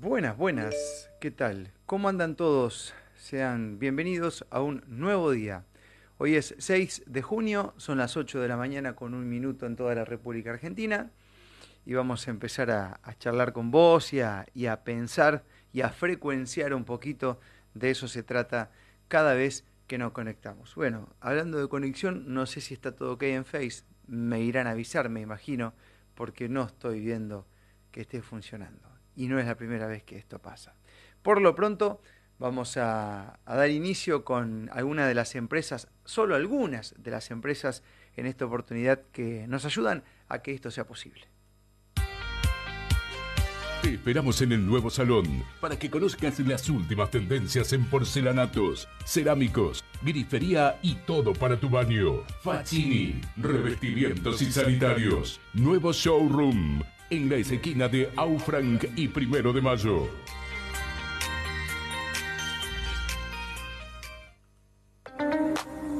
Buenas, buenas. ¿Qué tal? ¿Cómo andan todos? Sean bienvenidos a un nuevo día. Hoy es 6 de junio, son las 8 de la mañana con un minuto en toda la República Argentina y vamos a empezar a, charlar con vos y a, y a pensar y a frecuenciar un poquito. De eso se trata cada vez que nos conectamos. Bueno, hablando de conexión, no sé si está todo ok en Face, me irán a avisar, me imagino, porque no estoy viendo que esté funcionando y no es la primera vez que esto pasa. Por lo pronto, vamos a, dar inicio con algunas de las empresas, solo algunas de las empresas en esta oportunidad que nos ayudan a que esto sea posible. Te esperamos en el nuevo salón para que conozcas las últimas tendencias en porcelanatos, cerámicos, grifería y todo para tu baño. Facini, revestimientos y sanitarios. Nuevo showroom en la esquina de Aufranc y Primero de Mayo.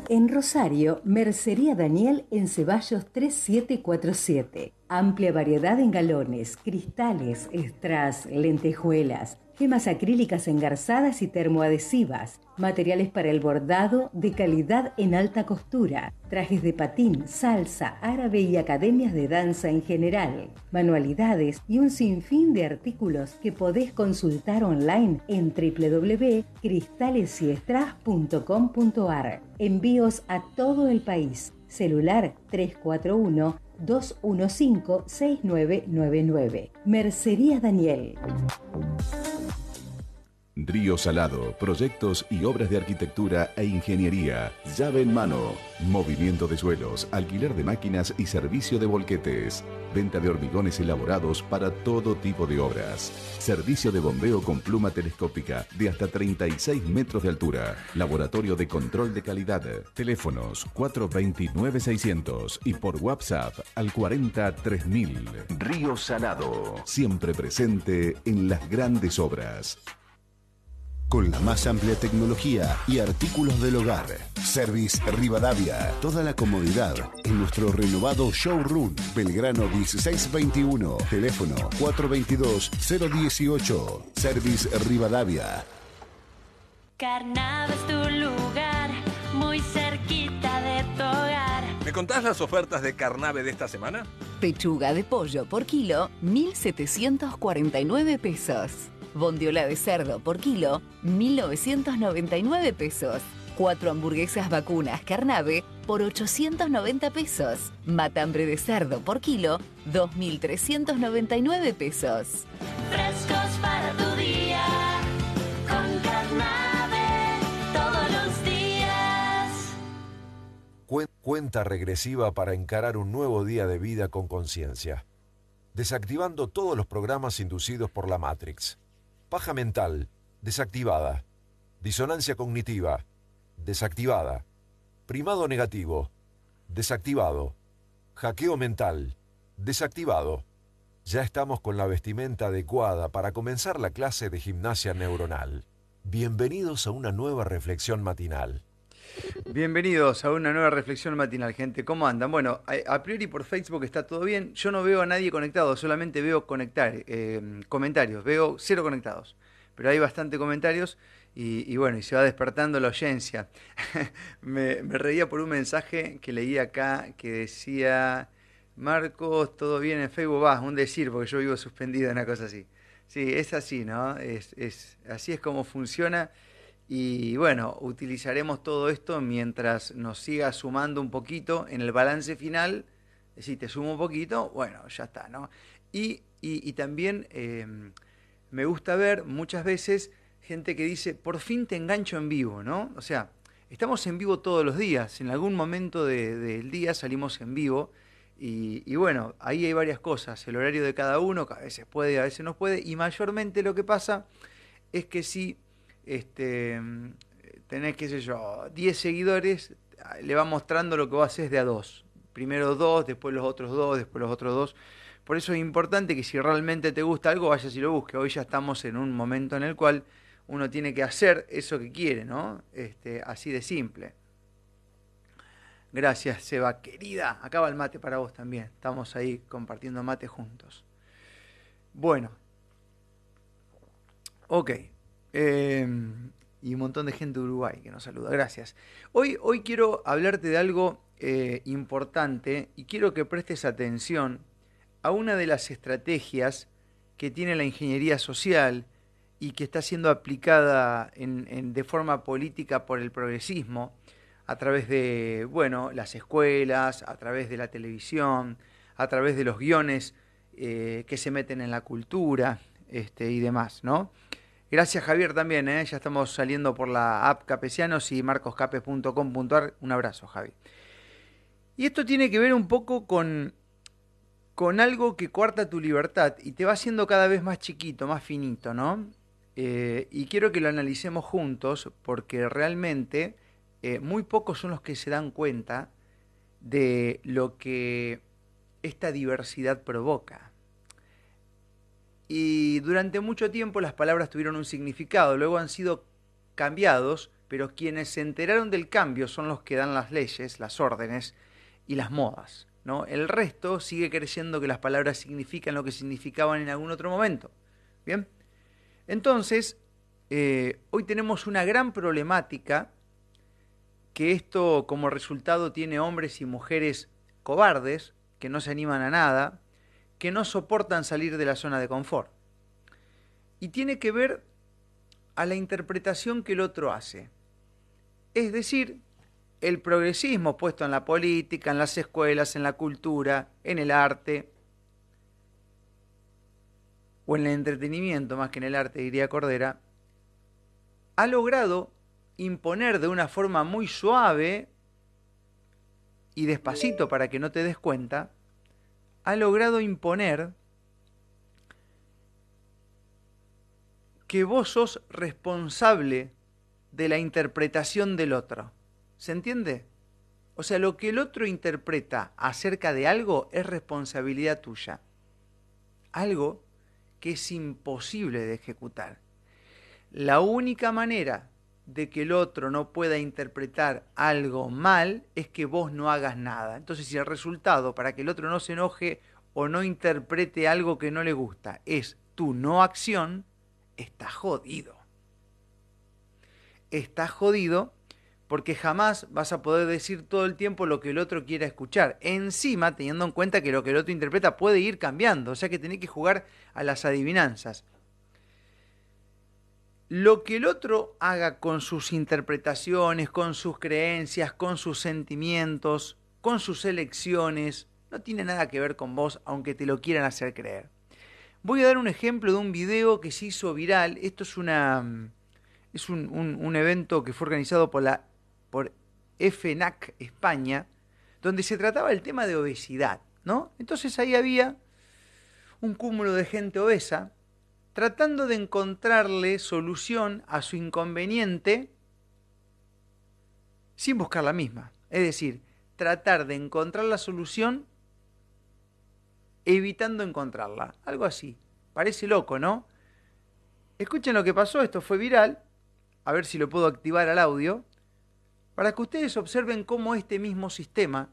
En Rosario, Mercería Daniel en Ceballos 3747. Amplia variedad en galones, cristales, strass, lentejuelas gemas acrílicas engarzadas y termoadhesivas, materiales para el bordado de calidad en alta costura, trajes de patín, salsa, árabe y academias de danza en general, manualidades y un sinfín de artículos que podés consultar online en www.cristalesyestras.com.ar. Envíos a todo el país. Celular 341 215-6999. Mercería Daniel. Río Salado, proyectos y obras de arquitectura e ingeniería. Llave en mano. Movimiento de suelos, alquiler de máquinas y servicio de volquetes. Venta de hormigones elaborados para todo tipo de obras. Servicio de bombeo con pluma telescópica de hasta 36 metros de altura. Laboratorio de control de calidad. Teléfonos 429-600 y por WhatsApp al 43000. Río Salado. Siempre presente en las grandes obras con la más amplia tecnología y artículos del hogar. Service Rivadavia, toda la comodidad en nuestro renovado showroom Belgrano 1621, teléfono 422-018, Service Rivadavia. Carnaval es tu lugar, muy cerquita de tu hogar. ¿Me contás las ofertas de Carnave de esta semana? Pechuga de pollo por kilo, 1.749 pesos. Bondiola de cerdo por kilo, 1.999 pesos. Cuatro hamburguesas vacunas carnave por 890 pesos. Matambre de cerdo por kilo, 2.399 pesos. Frescos para tu día, con carnave todos los días. Cuenta regresiva para encarar un nuevo día de vida con conciencia. Desactivando todos los programas inducidos por la Matrix Paja mental, desactivada. Disonancia cognitiva, desactivada. Primado negativo, desactivado. Hackeo mental, desactivado. Ya estamos con la vestimenta adecuada para comenzar la clase de gimnasia neuronal. Bienvenidos a una nueva reflexión matinal. Bienvenidos a una nueva reflexión matinal, gente. ¿Cómo andan? Bueno, a, priori por Facebook está todo bien. Yo no veo a nadie conectado, solamente veo conectar, eh, comentarios. Veo cero conectados. Pero hay bastante comentarios y, bueno, y se va despertando la audiencia. me, reía por un mensaje que leí acá que decía, Marcos, todo bien en Facebook, va, un decir, porque yo vivo suspendido, una cosa así. Sí, es así, ¿no? Es, es, así es como funciona. Y bueno, utilizaremos todo esto mientras nos siga sumando un poquito en el balance final. Si te sumo un poquito, bueno, ya está, ¿no? Y, y, también em, me gusta ver muchas veces gente que dice, por fin te engancho en vivo, ¿no? O sea, estamos en vivo todos los días, en algún momento del día salimos en vivo. Y, y, bueno, ahí hay varias cosas, el horario de cada uno, que a veces puede, a veces no puede, y mayormente lo que pasa es que si este, tenés, qué sé yo, 10 seguidores, le va mostrando lo que vos haces de a dos. Primero dos, después los otros dos, después los otros dos. Por eso es importante que si realmente te gusta algo, vayas y lo busques. Hoy ya estamos en un momento en el cual uno tiene que hacer eso que quiere, ¿no? Este, así de simple. Gracias, Seba, querida. Acaba el mate para vos también. Estamos ahí compartiendo mate juntos. Bueno, Ok. Eh, y un montón de gente de Uruguay que nos saluda. Gracias. Hoy, hoy quiero hablarte de algo eh, importante y quiero que prestes atención a una de las estrategias que tiene la ingeniería social y que está siendo aplicada de forma política por el progresismo a través de, bueno, las escuelas, a través de la televisión, a través de los guiones eh, que se meten en la cultura este, y demás, ¿no? Gracias Javier también, ¿eh? ya estamos saliendo por la app Capesianos y marcoscape.com.ar. Un abrazo, Javi. Y esto tiene que ver un poco con, con algo que coarta tu libertad y te va haciendo cada vez más chiquito, más finito, ¿no? Eh, y quiero que lo analicemos juntos porque realmente eh, muy pocos son los que se dan cuenta de lo que esta diversidad provoca. Y durante mucho tiempo las palabras tuvieron un significado, luego han sido cambiados, pero quienes se enteraron del cambio son los que dan las leyes, las órdenes y las modas. ¿no? El resto sigue creyendo que las palabras significan lo que significaban en algún otro momento. Bien, entonces, eh, hoy tenemos una gran problemática que esto como resultado tiene hombres y mujeres cobardes, que no se animan a nada, que no soportan salir de la zona de confort. Y tiene que ver a la interpretación que el otro hace. Es decir, el progresismo puesto en la política, en las escuelas, en la cultura, en el arte, o en el entretenimiento más que en el arte, diría Cordera, ha logrado imponer de una forma muy suave y despacito para que no te des cuenta, ha logrado imponer que vos sos responsable de la interpretación del otro. ¿Se entiende? O sea, lo que el otro interpreta acerca de algo es responsabilidad tuya. Algo que es imposible de ejecutar. La única manera de que el otro no pueda interpretar algo mal es que vos no hagas nada. Entonces, si el resultado para que el otro no se enoje o no interprete algo que no le gusta es tu no acción, está jodido. Está jodido porque jamás vas a poder decir todo el tiempo lo que el otro quiera escuchar. Encima, teniendo en cuenta que lo que el otro interpreta puede ir cambiando, o sea que tenés que jugar a las adivinanzas. Lo que el otro haga con sus interpretaciones, con sus creencias, con sus sentimientos, con sus elecciones, no tiene nada que ver con vos, aunque te lo quieran hacer creer. Voy a dar un ejemplo de un video que se hizo viral. Esto es una es un, un, un evento que fue organizado por la por FNAC España, donde se trataba el tema de obesidad, ¿no? Entonces ahí había un cúmulo de gente obesa tratando de encontrarle solución a su inconveniente sin buscar la misma. Es decir, tratar de encontrar la solución evitando encontrarla. Algo así. Parece loco, ¿no? Escuchen lo que pasó, esto fue viral. A ver si lo puedo activar al audio. Para que ustedes observen cómo este mismo sistema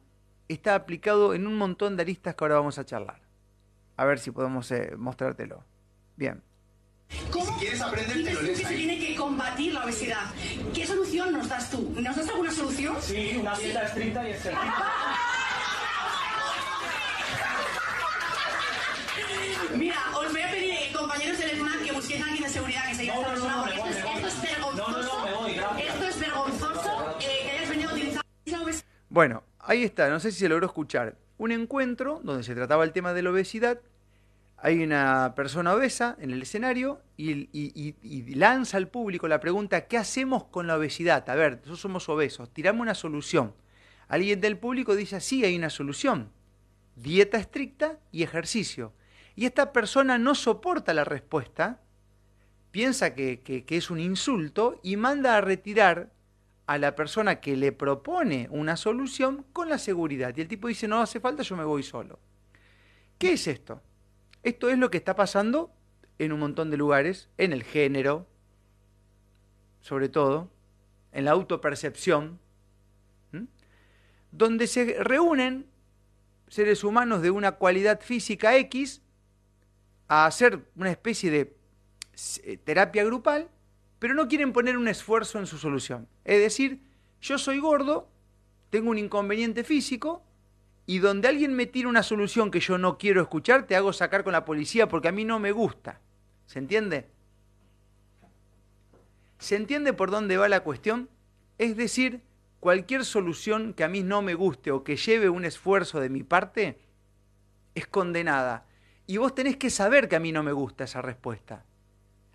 está aplicado en un montón de aristas que ahora vamos a charlar. A ver si podemos eh, mostrártelo. Bien. ¿Cómo Si quieres aprender, te lo lees que se tiene que combatir la obesidad? ¿Qué solución nos das tú? ¿Nos das alguna solución? Sí, una dieta estricta y ejercicio. Mira, os voy a pedir, compañeros del SNAC, que busquéis a alguien de seguridad que se lleve No, esta no, persona, no, porque me voy, esto, es, vergonzoso. No, no, no, me voy, gracias. Esto es vergonzoso eh, que hayas venido a utilizar la obesidad. Bueno, ahí está, no sé si se logró escuchar. Un encuentro donde se trataba el tema de la obesidad. Hay una persona obesa en el escenario y, lanza al público la pregunta, ¿qué hacemos con la obesidad? A ver, nosotros somos obesos, tiramos una solución. Alguien del público dice, sí, hay una solución. Dieta estricta y ejercicio. Y esta persona no soporta la respuesta, piensa que es un insulto y manda a retirar a la persona que le propone una solución con la seguridad. Y el tipo dice, no hace falta, yo me voy solo. ¿Qué es esto? Esto es lo que está pasando en un montón de lugares, en el género, sobre todo, en la autopercepción, donde se reúnen seres humanos de una cualidad física X a hacer una especie de eh, terapia grupal, pero no quieren poner un esfuerzo en su solución. Es decir, yo soy gordo, tengo un inconveniente físico, y donde alguien me tira una solución que yo no quiero escuchar, te hago sacar con la policía porque a mí no me gusta. ¿Se entiende? ¿Se entiende por dónde va la cuestión? Es decir, cualquier solución que a mí no me guste o que lleve un esfuerzo de mi parte es condenada. Y vos tenés que saber que a mí no me gusta esa respuesta.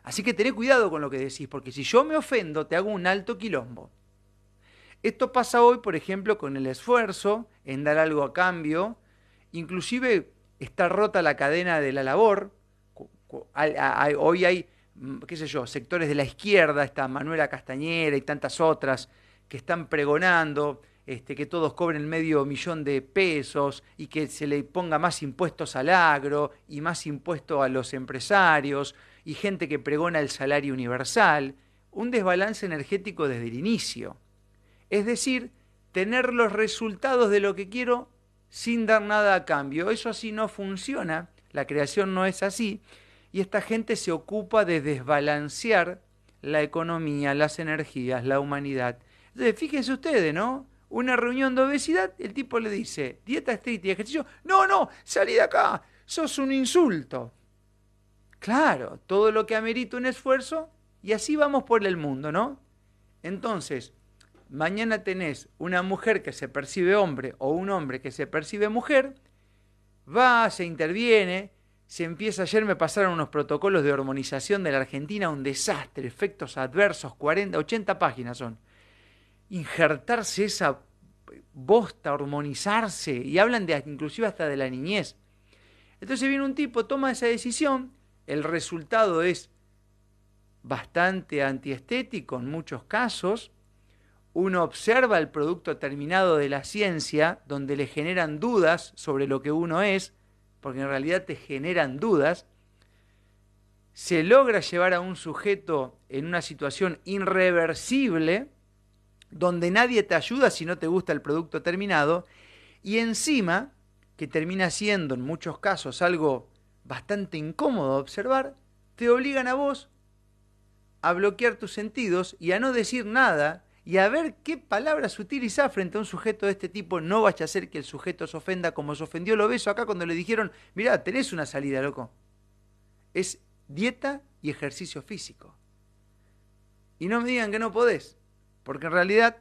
Así que tené cuidado con lo que decís, porque si yo me ofendo, te hago un alto quilombo. Esto pasa hoy, por ejemplo, con el esfuerzo en dar algo a cambio. Inclusive está rota la cadena de la labor. Hoy hay, mm, qué sé yo, sectores de la izquierda, está Manuela Castañera y tantas otras, que están pregonando este, que todos cobren medio millón de pesos y que se le ponga más impuestos al agro y más impuestos a los empresarios y gente que pregona el salario universal. Un desbalance energético desde el inicio. Es decir, tener los resultados de lo que quiero sin dar nada a cambio. Eso así no funciona, la creación no es así, y esta gente se ocupa de desbalancear la economía, las energías, la humanidad. Entonces, fíjense ustedes, ¿no? Una reunión de obesidad, el tipo le dice, dieta estricta y ejercicio, no, no, salí de acá, sos un insulto. Claro, todo lo que amerita un esfuerzo, y así vamos por el mundo, ¿no? Entonces, mañana tenés una mujer que se percibe hombre o un hombre que se percibe mujer, va, se interviene, se empieza, ayer me pasaron unos protocolos de hormonización de la Argentina, un desastre, efectos adversos, 40, 80 páginas son. Injertarse esa bosta, hormonizarse, y hablan de inclusive hasta de la niñez. Entonces viene un tipo, toma esa decisión, el resultado es bastante antiestético en muchos casos, uno observa el producto terminado de la ciencia, donde le generan dudas sobre lo que uno es, porque en realidad te generan dudas, se logra llevar a un sujeto en una situación irreversible, donde nadie te ayuda si no te gusta el producto terminado, y encima, que termina siendo en muchos casos algo bastante incómodo observar, te obligan a vos a bloquear tus sentidos y a no decir nada y a ver qué palabras utilizar frente a un sujeto de este tipo. No vaya a ser que el sujeto se ofenda como se ofendió lo beso acá cuando le dijeron, mirá, tenés una salida, loco. Es dieta y ejercicio físico. Y no me digan que no podés, porque en realidad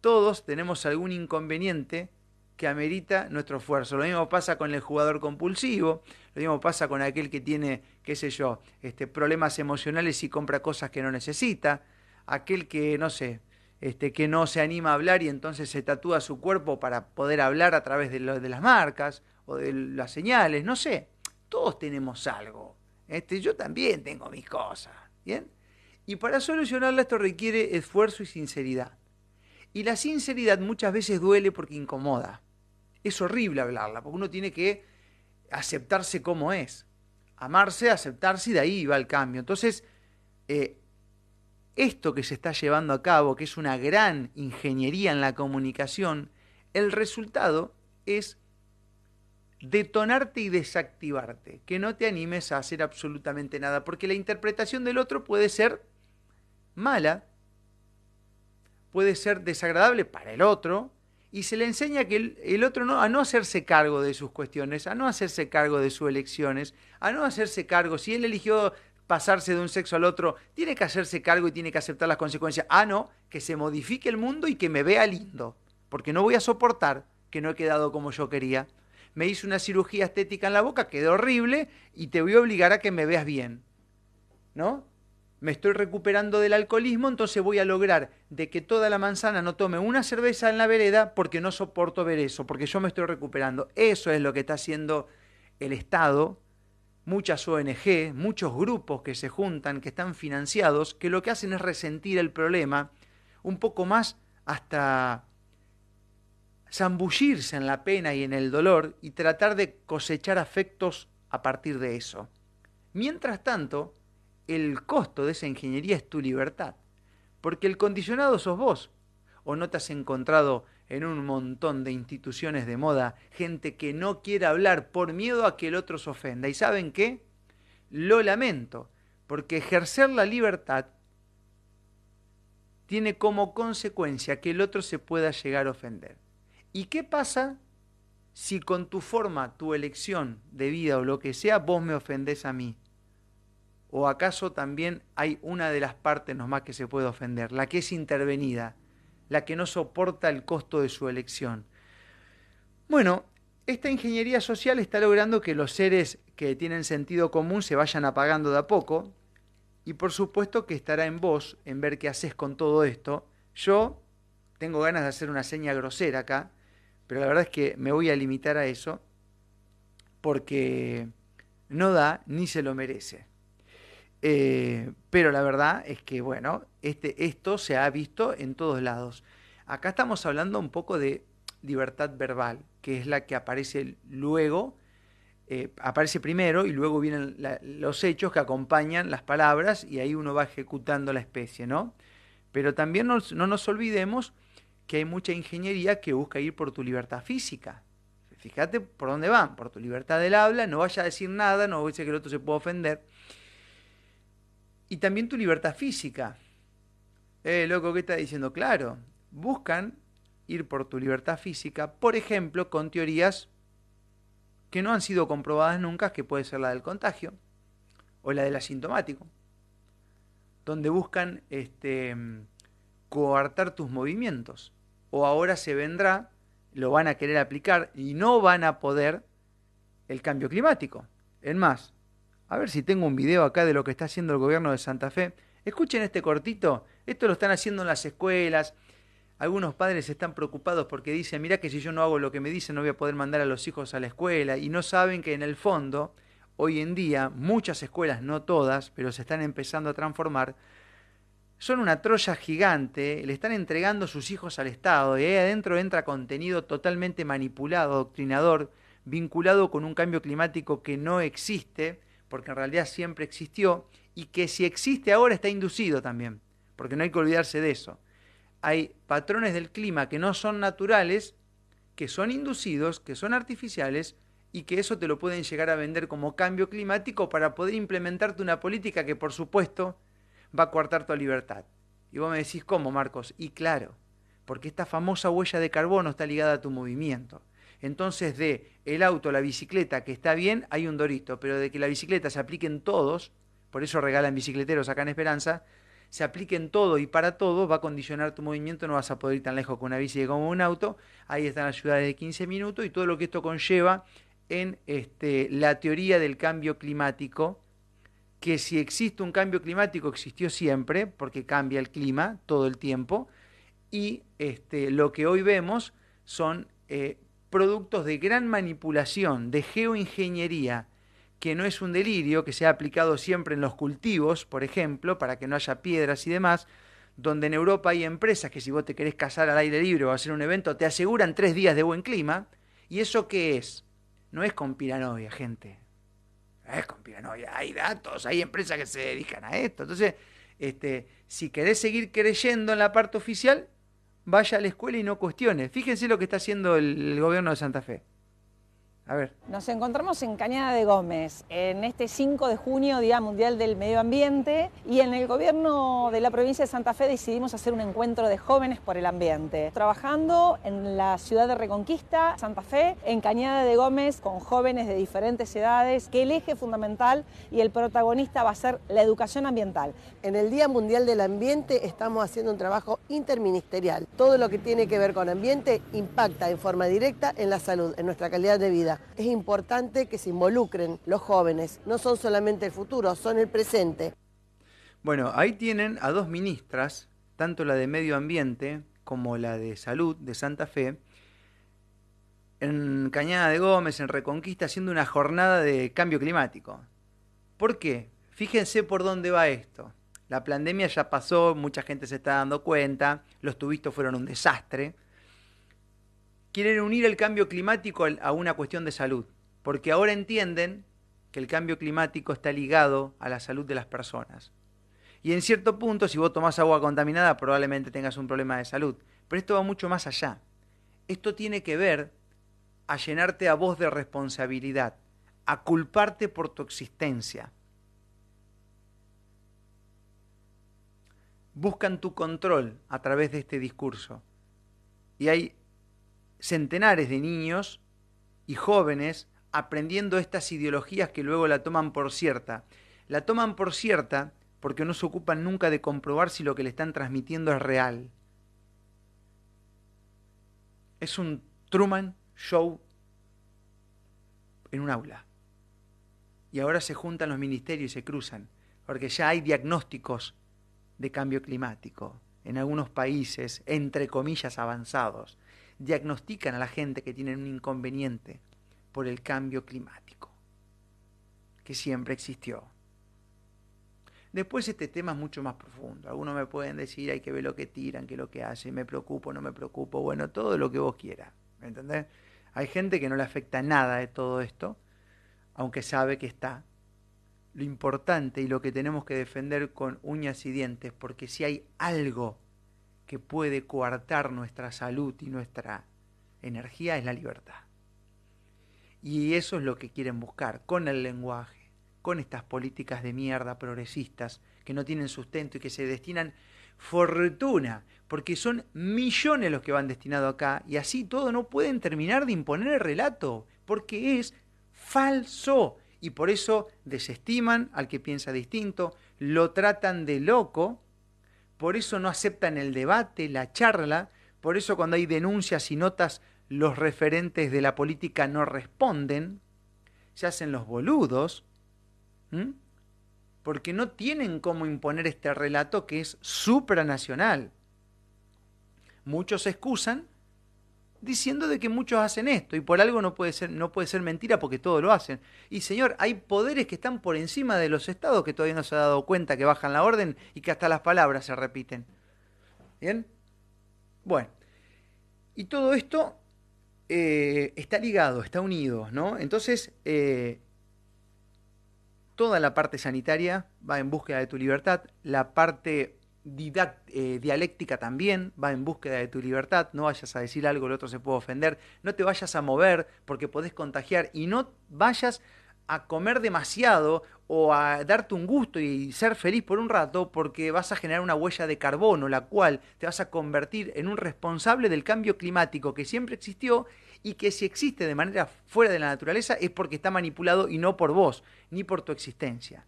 todos tenemos algún inconveniente que amerita nuestro esfuerzo. Lo mismo pasa con el jugador compulsivo, lo mismo pasa con aquel que tiene, qué sé yo, este, problemas emocionales y compra cosas que no necesita aquel que, no sé, este, que no se anima a hablar y entonces se tatúa su cuerpo para poder hablar a través de, de las marcas o de las señales, no sé. Todos tenemos algo. Este, yo también tengo mis cosas. ¿Bien? Y para solucionarla esto requiere esfuerzo y sinceridad. Y la sinceridad muchas veces duele porque incomoda. Es horrible hablarla, porque uno tiene que aceptarse como es. Amarse, aceptarse y de ahí va el cambio. Entonces, eh, esto que se está llevando a cabo, que es una gran ingeniería en la comunicación, el resultado es detonarte y desactivarte, que no te animes a hacer absolutamente nada, porque la interpretación del otro puede ser mala, puede ser desagradable para el otro, y se le enseña que el, otro no, a no hacerse cargo de sus cuestiones, a no hacerse cargo de sus elecciones, a no hacerse cargo, si él eligió pasarse de un sexo al otro, tiene que hacerse cargo y tiene que aceptar las consecuencias. Ah, no, que se modifique el mundo y que me vea lindo, porque no voy a soportar que no he quedado como yo quería. Me hice una cirugía estética en la boca, quedó horrible y te voy a obligar a que me veas bien. ¿No? Me estoy recuperando del alcoholismo, entonces voy a lograr de que toda la manzana no tome una cerveza en la vereda porque no soporto ver eso, porque yo me estoy recuperando. Eso es lo que está haciendo el Estado muchas ONG, muchos grupos que se juntan, que están financiados, que lo que hacen es resentir el problema un poco más hasta zambullirse en la pena y en el dolor y tratar de cosechar afectos a partir de eso. Mientras tanto, el costo de esa ingeniería es tu libertad, porque el condicionado sos vos, o no te has encontrado en un montón de instituciones de moda gente que no quiere hablar por miedo a que el otro se ofenda. ¿Y saben qué? Lo lamento, Porque ejercer la libertad tiene como consecuencia que el otro se pueda llegar a ofender. ¿Y qué pasa si con tu forma, tu elección de vida o lo que sea, vos me ofendés a mí? ¿O acaso también hay una de las partes nomás que se puede ofender, la que es intervenida, la que no soporta el costo de su elección? Bueno, esta ingeniería social está logrando que los seres que tienen sentido común se vayan apagando de a poco, y por supuesto que estará en vos en ver qué haces con todo esto. Yo tengo ganas de hacer una seña grosera acá, pero la verdad es que me voy a limitar a eso porque no da ni se lo merece. Eh, pero la verdad es que, bueno, este, esto se ha visto en todos lados. Acá estamos hablando un poco de libertad verbal, que es la que aparece luego eh, aparece primero y luego vienen los hechos que acompañan las palabras y ahí uno va ejecutando la especie, ¿no? Pero también no nos olvidemos que hay mucha ingeniería que busca ir por tu libertad física. Fíjate por dónde van, por tu libertad del habla, no vaya a decir nada, no vaya a que el otro se pueda ofender. Y también tu libertad física. Eh, loco, ¿qué está diciendo? Claro, buscan ir por tu libertad física, por ejemplo, con teorías que no han sido comprobadas nunca, que puede ser la del contagio o la del asintomático, donde buscan este, coartar tus movimientos. O ahora se vendrá, lo van a querer aplicar y no van a poder el cambio climático. En más, a ver si tengo un video acá de lo que está haciendo el gobierno de Santa Fe. Escuchen este cortito, esto lo están haciendo en las escuelas, algunos padres están preocupados porque dicen, mira que si yo no hago lo que me dicen no voy a poder mandar a los hijos a la escuela y no saben que en el fondo, hoy en día, muchas escuelas, no todas, pero se están empezando a transformar, son una troya gigante, le están entregando sus hijos al Estado. Y ahí adentro entra contenido totalmente manipulado, doctrinador, vinculado con un cambio climático que no existe, porque en realidad siempre existió, y que si existe ahora está inducido también, porque no hay que olvidarse de eso hay patrones del clima que no son naturales, que son inducidos, que son artificiales y que eso te lo pueden llegar a vender como cambio climático para poder implementarte una política que por supuesto va a coartar tu libertad. Y vos me decís, ¿cómo, Marcos? Y claro, porque esta famosa huella de carbono está ligada a tu movimiento. Entonces, de el auto, la bicicleta, que está bien, hay un dorito, pero de que la bicicleta se aplique en todos, por eso regalan bicicleteros acá en Esperanza, se aplique en todo y para todo, va a condicionar tu movimiento, no vas a poder ir tan lejos con una bici como un auto, ahí están las ciudades de 15 minutos y todo lo que esto conlleva en este, la teoría del cambio climático, que si existe un cambio climático existió siempre, porque cambia el clima todo el tiempo, y este, lo que hoy vemos son eh, productos de gran manipulación, de geoingeniería, que no es un delirio, que se ha aplicado siempre en los cultivos, por ejemplo, para que no haya piedras y demás, donde en Europa hay empresas que si vos te querés casar al aire libre o hacer un evento, te aseguran tres días de buen clima. ¿Y eso qué es? No es con piranovia, gente. No es con piranovia. Hay datos, hay empresas que se dedican a esto. Entonces, este, si querés seguir creyendo en la parte oficial, vaya a la escuela y no cuestione. Fíjense lo que está haciendo el gobierno de Santa Fe. A ver. Nos encontramos en Cañada de Gómez, en este 5 de junio, Día Mundial del Medio Ambiente, y en el gobierno de la provincia de Santa Fe decidimos hacer un encuentro de jóvenes por el ambiente, trabajando en la ciudad de Reconquista, Santa Fe, en Cañada de Gómez, con jóvenes de diferentes edades, que el eje fundamental y el protagonista va a ser la educación ambiental. En el Día Mundial del Ambiente estamos haciendo un trabajo interministerial. Todo lo que tiene que ver con ambiente impacta en forma directa en la salud, en nuestra calidad de vida. Es importante que se involucren los jóvenes, no son solamente el futuro, son el presente. Bueno, ahí tienen a dos ministras, tanto la de Medio Ambiente como la de Salud de Santa Fe, en Cañada de Gómez, en Reconquista, haciendo una jornada de cambio climático. ¿Por qué? Fíjense por dónde va esto. La pandemia ya pasó, mucha gente se está dando cuenta, los tubistos fueron un desastre, quieren unir el cambio climático a una cuestión de salud, porque ahora entienden que el cambio climático está ligado a la salud de las personas. Y en cierto punto, si vos tomás agua contaminada, probablemente tengas un problema de salud. Pero esto va mucho más allá. Esto tiene que ver a llenarte a vos de responsabilidad, a culparte por tu existencia. buscan tu control a través de este discurso. Y hay centenares de niños y jóvenes aprendiendo estas ideologías que luego la toman por cierta. La toman por cierta porque no se ocupan nunca de comprobar si lo que le están transmitiendo es real. Es un Truman Show en un aula. Y ahora se juntan los ministerios y se cruzan, porque ya hay diagnósticos de cambio climático en algunos países, entre comillas, avanzados. Diagnostican a la gente que tienen un inconveniente por el cambio climático, que siempre existió. Después este tema es mucho más profundo. Algunos me pueden decir, hay que ver lo que tiran, que lo que hacen, me preocupo, no me preocupo, bueno, todo lo que vos quieras. ¿Me entendés? Hay gente que no le afecta nada de todo esto, aunque sabe que está. Lo importante y lo que tenemos que defender con uñas y dientes, porque si hay algo que puede coartar nuestra salud y nuestra energía, es la libertad. Y eso es lo que quieren buscar con el lenguaje con estas políticas de mierda progresistas que no tienen sustento y que se destinan fortuna, porque son millones los que van destinados acá, y así todo no pueden terminar de imponer el relato, porque es falso. Y por eso desestiman al que piensa distinto, lo tratan de loco, por eso no aceptan el debate, la charla, por eso cuando hay denuncias y notas los referentes de la política no responden, se hacen los boludos. Porque no tienen cómo imponer este relato que es supranacional. Muchos se excusan diciendo de que muchos hacen esto y por algo no puede ser no puede ser mentira porque todo lo hacen. Y señor, hay poderes que están por encima de los estados que todavía no se ha dado cuenta que bajan la orden y que hasta las palabras se repiten. ¿Bien? Bueno, y todo esto eh, está ligado, está unido, ¿no? Entonces, eh, toda la parte sanitaria va en búsqueda de tu libertad, la parte eh, dialéctica también va en búsqueda de tu libertad, no vayas a decir algo, el otro se puede ofender, no te vayas a mover porque podés contagiar y no vayas a comer demasiado o a darte un gusto y ser feliz por un rato porque vas a generar una huella de carbono, la cual te vas a convertir en un responsable del cambio climático que siempre existió y que si existe de manera fuera de la naturaleza es porque está manipulado y no por vos, ni por tu existencia.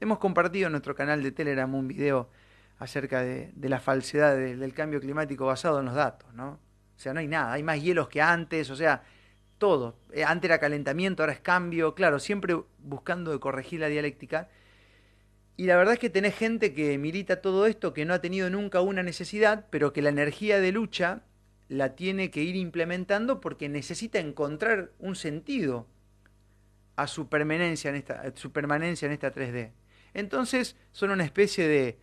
Hemos compartido en nuestro canal de Telegram un video acerca de, la falsedad del cambio climático basado en los datos, ¿no? O sea, no hay nada, hay más hielos que antes, o sea, todo. Eh, antes era calentamiento, ahora es cambio, claro, siempre buscando corregir la dialéctica. Y la verdad es que tenés gente que milita todo esto, que no ha tenido nunca una necesidad, pero que la energía de lucha la tiene que ir implementando porque necesita encontrar un sentido a su permanencia en esta, su permanencia en esta 3D. Entonces son una especie de,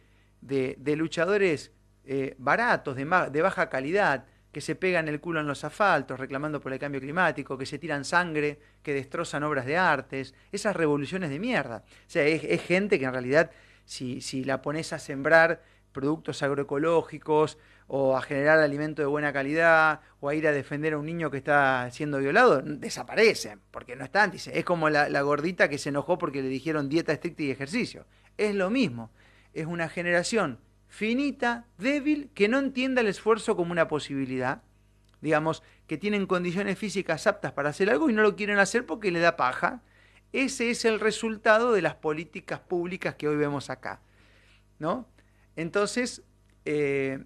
de, luchadores eh, baratos, de, baja calidad, que se pegan el culo en los asfaltos reclamando por el cambio climático, que se tiran sangre, que destrozan obras de artes, esas revoluciones de mierda. O sea, es, es gente que en realidad, si, si la pones a sembrar productos agroecológicos o a generar alimento de buena calidad o a ir a defender a un niño que está siendo violado, desaparecen, porque no están. Es como la, la gordita que se enojó porque le dijeron dieta estricta y ejercicio. Es lo mismo. Es una generación finita, débil, que no entienda el esfuerzo como una posibilidad. Digamos, que tienen condiciones físicas aptas para hacer algo y no lo quieren hacer porque le da paja. Ese es el resultado de las políticas públicas que hoy vemos acá. ¿No? Entonces, eh,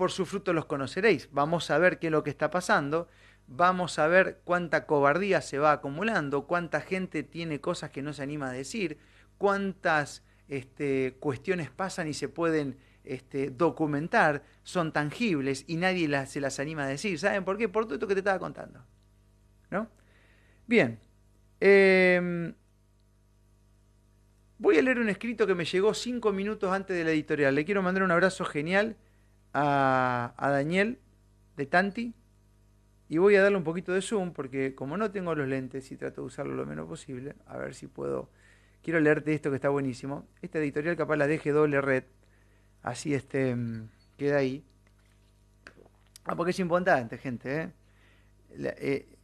por su fruto los conoceréis. Vamos a ver qué es lo que está pasando, vamos a ver cuánta cobardía se va acumulando, cuánta gente tiene cosas que no se anima a decir, cuántas este, cuestiones pasan y se pueden este, documentar, son tangibles y nadie se las anima a decir. ¿Saben por qué? Por todo esto que te estaba contando. ¿No? Bien. Em, Voy a leer un escrito que me llegó cinco minutos antes de la editorial. Le quiero mandar un abrazo genial a, Daniel de Tanti y voy a darle un poquito de zoom porque como no tengo los lentes y trato de usarlo lo menos posible, a ver si puedo. Quiero leerte esto que está buenísimo. Esta editorial capaz la deje doble red, así este mm, queda ahí. Ah, porque es importante, gente. ¿eh? eh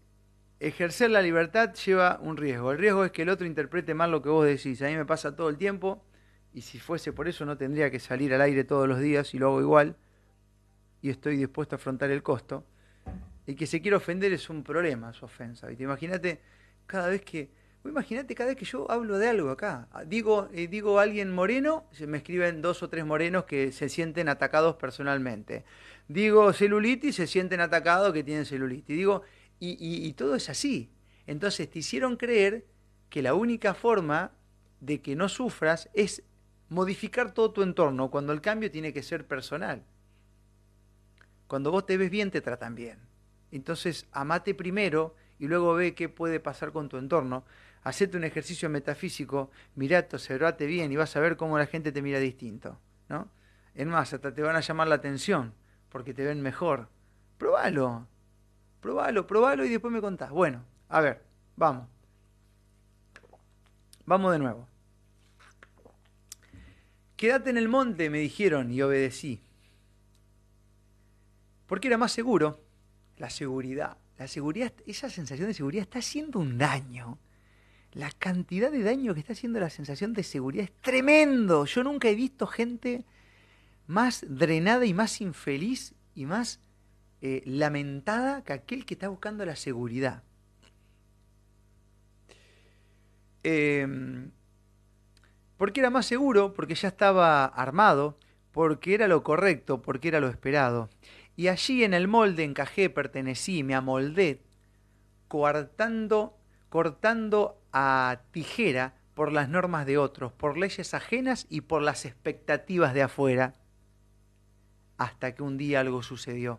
ejercer la libertad lleva un riesgo. El riesgo es que el otro interprete mal lo que vos decís. A mí me pasa todo el tiempo y si fuese por eso no tendría que salir al aire todos los días y lo hago igual, y estoy dispuesto a afrontar el costo. Y que se quiera ofender es un problema, su ofensa. Imagínate cada vez que Imagínate cada vez que yo hablo de algo acá, digo, eh, digo alguien moreno, se me escriben dos o tres morenos que se sienten atacados personalmente. Digo celulitis, se sienten atacados que tienen celulitis. Digo, y todo es así. Entonces te hicieron creer que la única forma de que no sufras es modificar todo tu entorno, cuando el cambio tiene que ser personal. Cuando vos te ves bien, te tratan bien. Entonces, amate primero y luego ve qué puede pasar con tu entorno hacete un ejercicio metafísico, mirate, observate bien y vas a ver cómo la gente te mira distinto, ¿no? Es más, hasta te van a llamar la atención porque te ven mejor. Probalo, probalo, probalo y después me contás. Bueno, a ver, vamos. Vamos de nuevo. Quédate en el monte, me dijeron, y obedecí. Porque era más seguro. La seguridad. La seguridad, esa sensación de seguridad está haciendo un daño la cantidad de daño que está haciendo la sensación de seguridad es tremendo. Yo nunca he visto gente más drenada y más infeliz y más eh, lamentada que aquel que está buscando la seguridad. Em, porque era más seguro, porque ya estaba armado, porque era lo correcto, porque era lo esperado. Y allí en el molde encajé, pertenecí, me amoldé, coartando, cortando a tijera por las normas de otros, por leyes ajenas y por las expectativas de afuera, hasta que un día algo sucedió.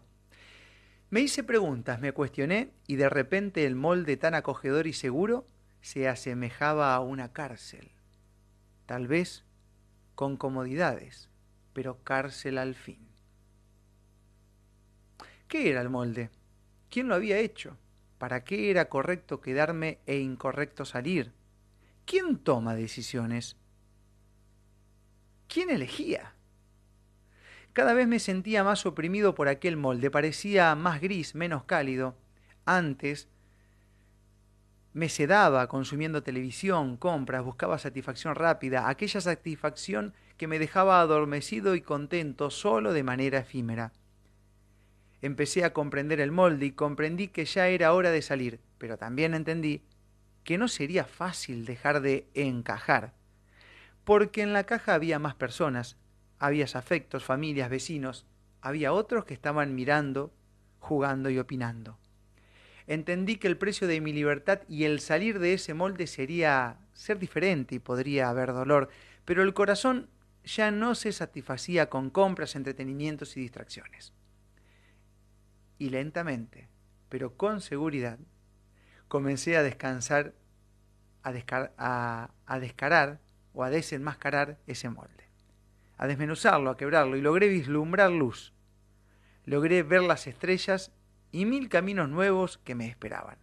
Me hice preguntas, me cuestioné y de repente el molde tan acogedor y seguro se asemejaba a una cárcel. Tal vez con comodidades, pero cárcel al fin. ¿Qué era el molde? ¿Quién lo había hecho? ¿Para qué era correcto quedarme e incorrecto salir? ¿Quién toma decisiones? ¿Quién elegía? Cada vez me sentía más oprimido por aquel molde, parecía más gris, menos cálido. Antes me sedaba consumiendo televisión, compras, buscaba satisfacción rápida, aquella satisfacción que me dejaba adormecido y contento solo de manera efímera. Empecé a comprender el molde y comprendí que ya era hora de salir, pero también entendí que no sería fácil dejar de encajar, porque en la caja había más personas, había afectos, familias, vecinos, había otros que estaban mirando, jugando y opinando. Entendí que el precio de mi libertad y el salir de ese molde sería ser diferente y podría haber dolor, pero el corazón ya no se satisfacía con compras, entretenimientos y distracciones y lentamente, pero con seguridad, comencé a descansar, a, descarar o a desenmascarar ese molde, a desmenuzarlo, a quebrarlo, y logré vislumbrar luz. Logré ver las estrellas y mil caminos nuevos que me esperaban.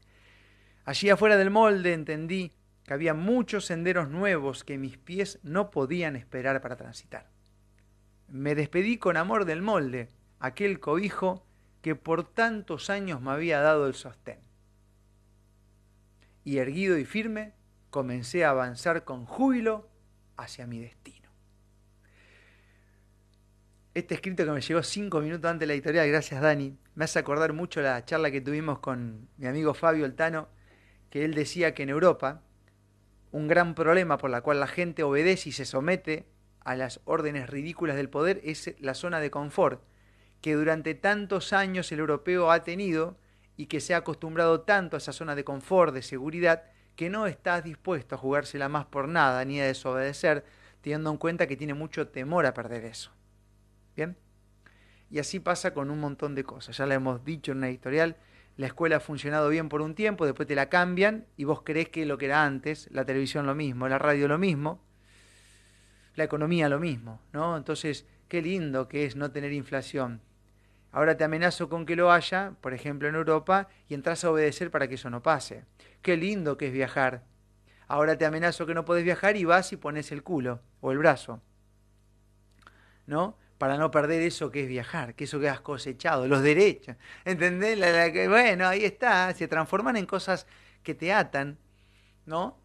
Allí afuera del molde entendí que había muchos senderos nuevos que mis pies no podían esperar para transitar. Me despedí con amor del molde, aquel cobijo que por tantos años me había dado el sostén. Y erguido y firme, comencé a avanzar con júbilo hacia mi destino. Este escrito que me llegó cinco minutos antes de la editorial, gracias Dani, me hace acordar mucho la charla que tuvimos con mi amigo Fabio Altano, que él decía que en Europa un gran problema por la cual la gente obedece y se somete a las órdenes ridículas del poder es la zona de confort que durante tantos años el europeo ha tenido y que se ha acostumbrado tanto a esa zona de confort, de seguridad, que no está dispuesto a jugársela más por nada ni a desobedecer, teniendo en cuenta que tiene mucho temor a perder eso. ¿Bien? Y así pasa con un montón de cosas. Ya lo hemos dicho en una editorial, la escuela ha funcionado bien por un tiempo, después te la cambian y vos crees que lo que era antes, la televisión lo mismo, la radio lo mismo, la economía lo mismo, ¿no? Entonces, qué lindo que es no tener inflación. Ahora te amenazo con que lo haya, por ejemplo en Europa, y entras a obedecer para que eso no pase. Qué lindo que es viajar. Ahora te amenazo que no puedes viajar y vas y pones el culo o el brazo. ¿No? Para no perder eso que es viajar, que eso que has cosechado, los derechos. ¿Entendés? bueno, ahí está, se transforman en cosas que te atan, ¿no?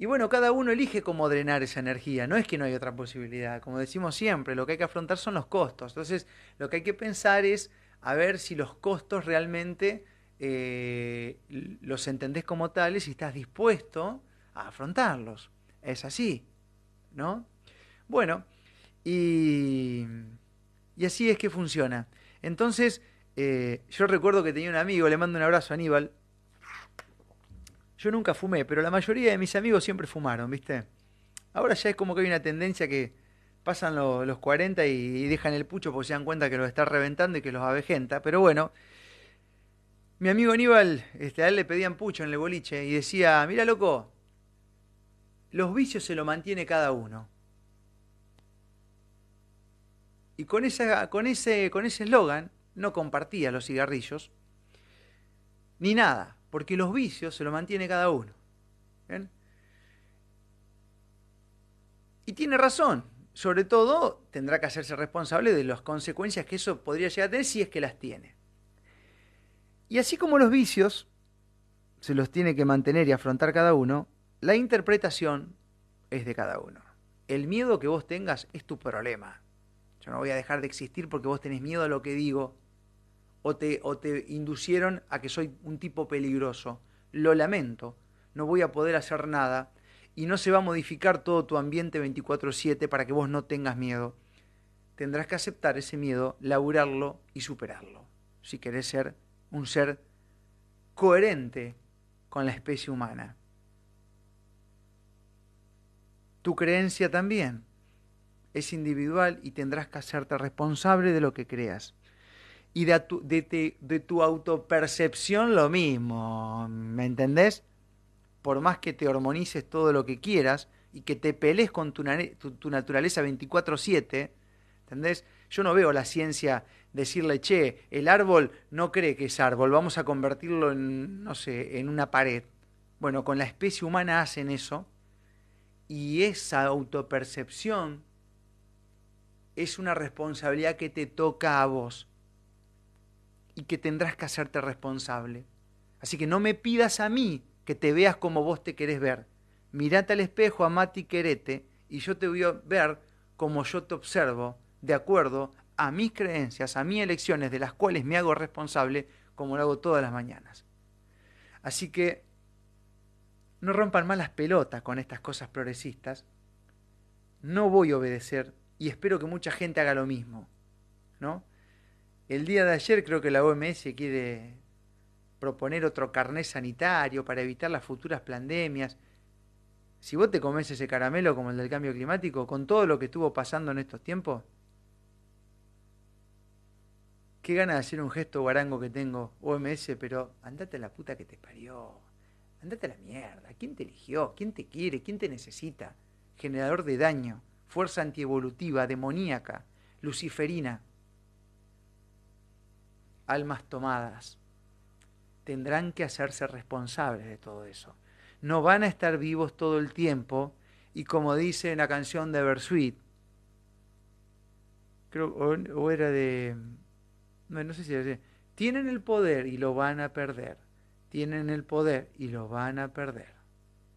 Y bueno, cada uno elige cómo drenar esa energía, no es que no hay otra posibilidad, como decimos siempre, lo que hay que afrontar son los costos. Entonces, lo que hay que pensar es a ver si los costos realmente eh, los entendés como tales y estás dispuesto a afrontarlos. Es así, ¿no? Bueno, y, y así es que funciona. Entonces, eh, yo recuerdo que tenía un amigo, le mando un abrazo a Aníbal. Yo nunca fumé, pero la mayoría de mis amigos siempre fumaron, ¿viste? Ahora ya es como que hay una tendencia que pasan los 40 y, dejan el pucho porque se dan cuenta que los está reventando y que los avejenta. Pero bueno, mi amigo Aníbal, este, a él le pedían pucho en el boliche y decía, mira loco, los vicios se lo mantiene cada uno. Y con, esa, con ese con ese eslogan no compartía los cigarrillos ni nada, porque los vicios se lo mantiene cada uno. Y tiene razón, sobre todo tendrá que hacerse responsable de las consecuencias que eso podría llegar a tener si es que las tiene. Y así como los vicios se los tiene que mantener y afrontar cada uno, la interpretación es de cada uno. El miedo que vos tengas es tu problema. Yo no voy a dejar de existir porque vos tenés miedo a lo que digo o te, o te inducieron a que soy un tipo peligroso. Lo lamento, no voy a poder hacer nada y no se va a modificar todo tu ambiente 24/7 para que vos no tengas miedo. Tendrás que aceptar ese miedo, laburarlo y superarlo, si querés ser un ser coherente con la especie humana. Tu creencia también es individual y tendrás que hacerte responsable de lo que creas. Y de, tu, de, de tu autopercepción lo mismo, ¿me entendés? Por más que te hormonices todo lo que quieras y que te pelees con tu, tu, naturaleza 24/7, ¿entendés? Yo no veo la ciencia decirle, che, el árbol no cree que es árbol, vamos a convertirlo en, no sé, en una pared. Bueno, con la especie humana hacen eso y esa autopercepción es una responsabilidad que te toca a vos y que tendrás que hacerte responsable. Así que no me pidas a mí que te veas como vos te querés ver. Mirate al espejo, amate y querete, y yo te voy a ver como yo te observo, de acuerdo a mis creencias, a mis elecciones, de las cuales me hago responsable, como lo hago todas las mañanas. Así que no rompan más las pelotas con estas cosas progresistas. No voy a obedecer y espero que mucha gente haga lo mismo. ¿no? El día de ayer creo que la OMS quiere proponer otro carné sanitario para evitar las futuras pandemias. Si vos te comes ese caramelo como el del cambio climático, con todo lo que estuvo pasando en estos tiempos, qué ganas de hacer un gesto guarango que tengo, OMS, pero andate a la puta que te parió. Andate a la mierda. ¿Quién te eligió? ¿Quién te quiere? ¿Quién te necesita? Generador de daño, fuerza antievolutiva, demoníaca, luciferina. Almas tomadas. Tendrán que hacerse responsables de todo eso. No van a estar vivos todo el tiempo y como dice en la canción de Bersuit, creo, o, era de, no, no sé si era, tienen el poder y lo van a perder tienen el poder y lo van a perder.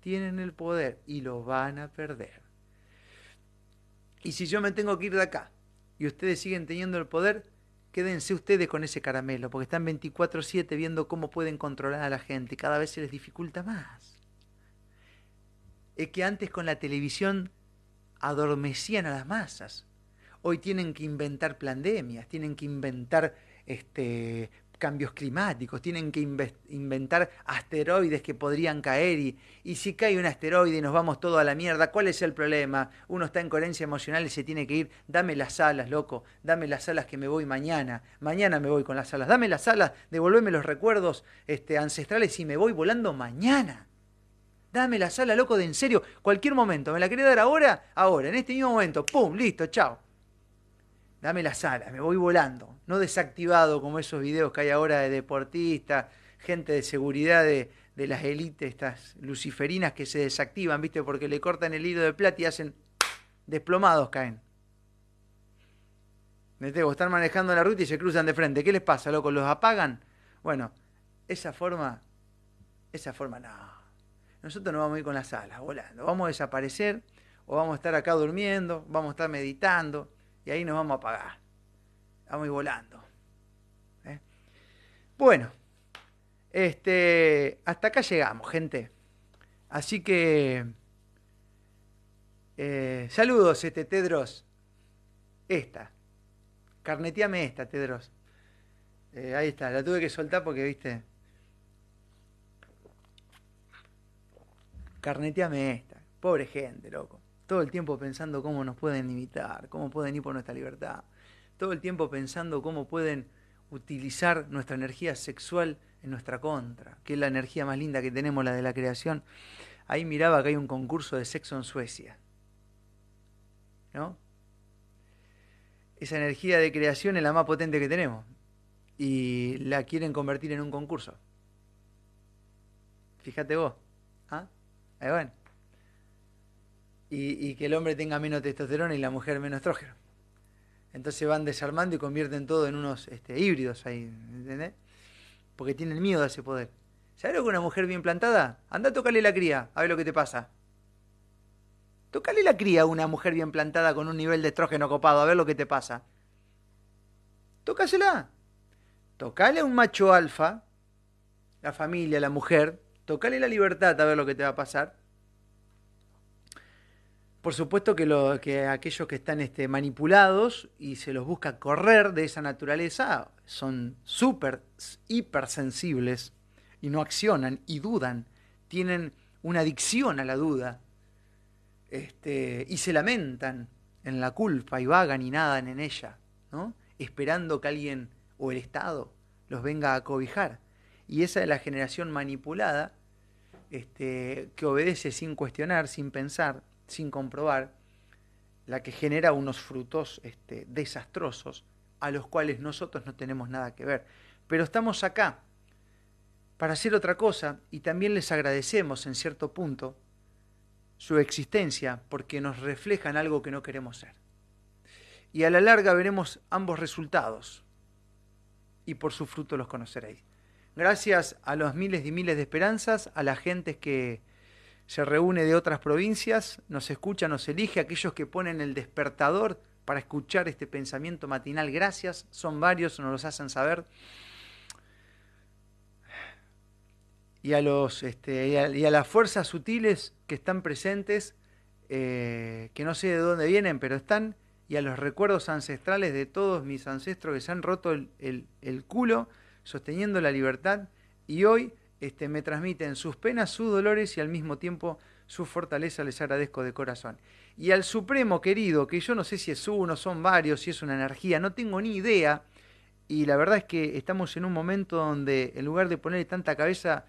Tienen el poder y lo van a perder. Y si yo me tengo que ir de acá y ustedes siguen teniendo el poder, quédense ustedes con ese caramelo, porque están 24/7 viendo cómo pueden controlar a la gente cada vez se les dificulta más. Es que antes con la televisión adormecían a las masas. Hoy tienen que inventar pandemias, tienen que inventar este, cambios climáticos, tienen que inventar asteroides que podrían caer y, si cae un asteroide y nos vamos todos a la mierda, ¿cuál es el problema? Uno está en coherencia emocional y se tiene que ir, dame las alas, loco, dame las alas que me voy mañana, mañana me voy con las alas, dame las alas, devolveme los recuerdos este, ancestrales y me voy volando mañana. Dame las alas, loco, de en serio, cualquier momento, ¿me la querés dar ahora? Ahora, en este mismo momento, ¡pum! Listo, chao dame las alas, me voy volando. No desactivado como esos videos que hay ahora de deportistas, gente de seguridad de, las élites, estas luciferinas que se desactivan, ¿viste? Porque le cortan el hilo de plata y hacen desplomados caen. ¿Viste? están manejando la ruta y se cruzan de frente. ¿Qué les pasa, loco? ¿Los apagan? Bueno, esa forma, esa forma no. nosotros nos vamos a ir con las alas volando. Vamos a desaparecer o vamos a estar acá durmiendo, vamos a estar meditando y ahí nos vamos a apagar. Vamos a ir volando. ¿eh? Bueno, este, hasta acá llegamos, gente. Así que eh, saludos, este Tedros. Esta. Carneteame esta, Tedros. Eh, ahí está, la tuve que soltar porque, viste. Carneteame esta. Pobre gente, loco. Todo el tiempo pensando cómo nos pueden imitar, cómo pueden ir por nuestra libertad. Todo el tiempo pensando cómo pueden utilizar nuestra energía sexual en nuestra contra, que es la energía más linda que tenemos, la de la creación. Ahí miraba que hay un concurso de sexo en Suecia. ¿No? Esa energía de creación es la más potente que tenemos. Y la quieren convertir en un concurso. Fíjate vos. ¿Ah? Ahí van. Y, que el hombre tenga menos testosterona y la mujer menos estrógeno. Entonces van desarmando y convierten todo en unos este, híbridos ahí, ¿entendés? Porque tienen miedo a ese poder. ¿Sabes lo que una mujer bien plantada? Anda a tocarle la cría, a ver lo que te pasa. Tócale la cría a una mujer bien plantada con un nivel de estrógeno copado, a ver lo que te pasa. Tócasela. Tocale a un macho alfa, la familia, la mujer, tocale la libertad a ver lo que te va a pasar. Por supuesto que, lo, que aquellos que están este, manipulados y se los busca correr de esa naturaleza son súper, hipersensibles y no accionan y dudan, tienen una adicción a la duda este, y se lamentan en la culpa y vagan y nadan en ella, ¿no? esperando que alguien o el Estado los venga a cobijar. Y esa es la generación manipulada este, que obedece sin cuestionar, sin pensar, sin comprobar, la que genera unos frutos este, desastrosos a los cuales nosotros no tenemos nada que ver. Pero estamos acá para hacer otra cosa y también les agradecemos en cierto punto su existencia porque nos reflejan algo que no queremos ser. Y a la larga veremos ambos resultados y por su fruto los conoceréis. Gracias a los miles y miles de esperanzas, a la gente que se reúne de otras provincias, nos escucha, nos elige, aquellos que ponen el despertador para escuchar este pensamiento matinal. Gracias, son varios, nos los hacen saber. y a, los, este, y a, las fuerzas sutiles que están presentes, eh, que no sé de dónde vienen, pero están, y a los recuerdos ancestrales de todos mis ancestros que se han roto el, el, culo sosteniendo la libertad y hoy este, me transmiten sus penas, sus dolores y al mismo tiempo su fortaleza, les agradezco de corazón. Y al Supremo querido, que yo no sé si es uno, son varios, si es una energía, no tengo ni idea, y la verdad es que estamos en un momento donde en lugar de ponerle tanta cabeza,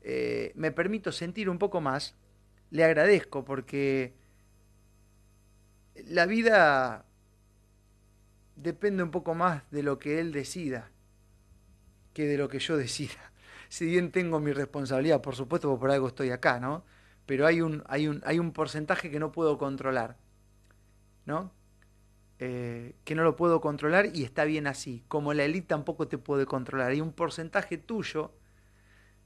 eh, me permito sentir un poco más, le agradezco porque la vida depende un poco más de lo que él decida que de lo que yo decida. Si bien tengo mi responsabilidad, por supuesto, porque por algo estoy acá, ¿no? Pero hay un, hay un, hay un porcentaje que no puedo controlar, ¿no? Eh, que no lo puedo controlar y está bien así. Como la élite tampoco te puede controlar. Hay un porcentaje tuyo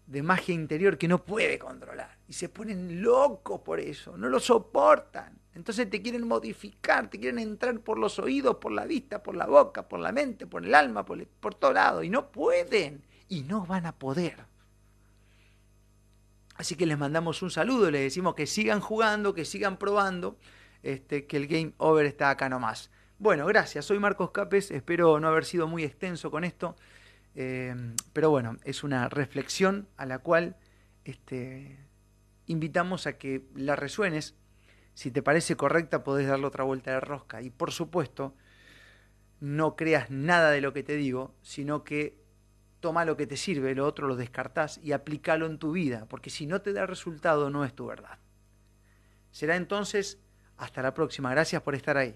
de magia interior que no puede controlar. Y se ponen locos por eso, no lo soportan. Entonces te quieren modificar, te quieren entrar por los oídos, por la vista, por la boca, por la mente, por el alma, por, por todo lado. Y no pueden. Y no van a poder. Así que les mandamos un saludo, les decimos que sigan jugando, que sigan probando, este, que el game over está acá nomás. Bueno, gracias. Soy Marcos Capes, espero no haber sido muy extenso con esto. Em, pero bueno, es una reflexión a la cual este, invitamos a que la resuenes. Si te parece correcta, podés darle otra vuelta de rosca. Y por supuesto, no creas nada de lo que te digo, sino que toma lo que te sirve, lo otro lo descartás y aplícalo en tu vida, porque si no te da resultado, no es tu verdad. Será entonces hasta la próxima. Gracias por estar ahí.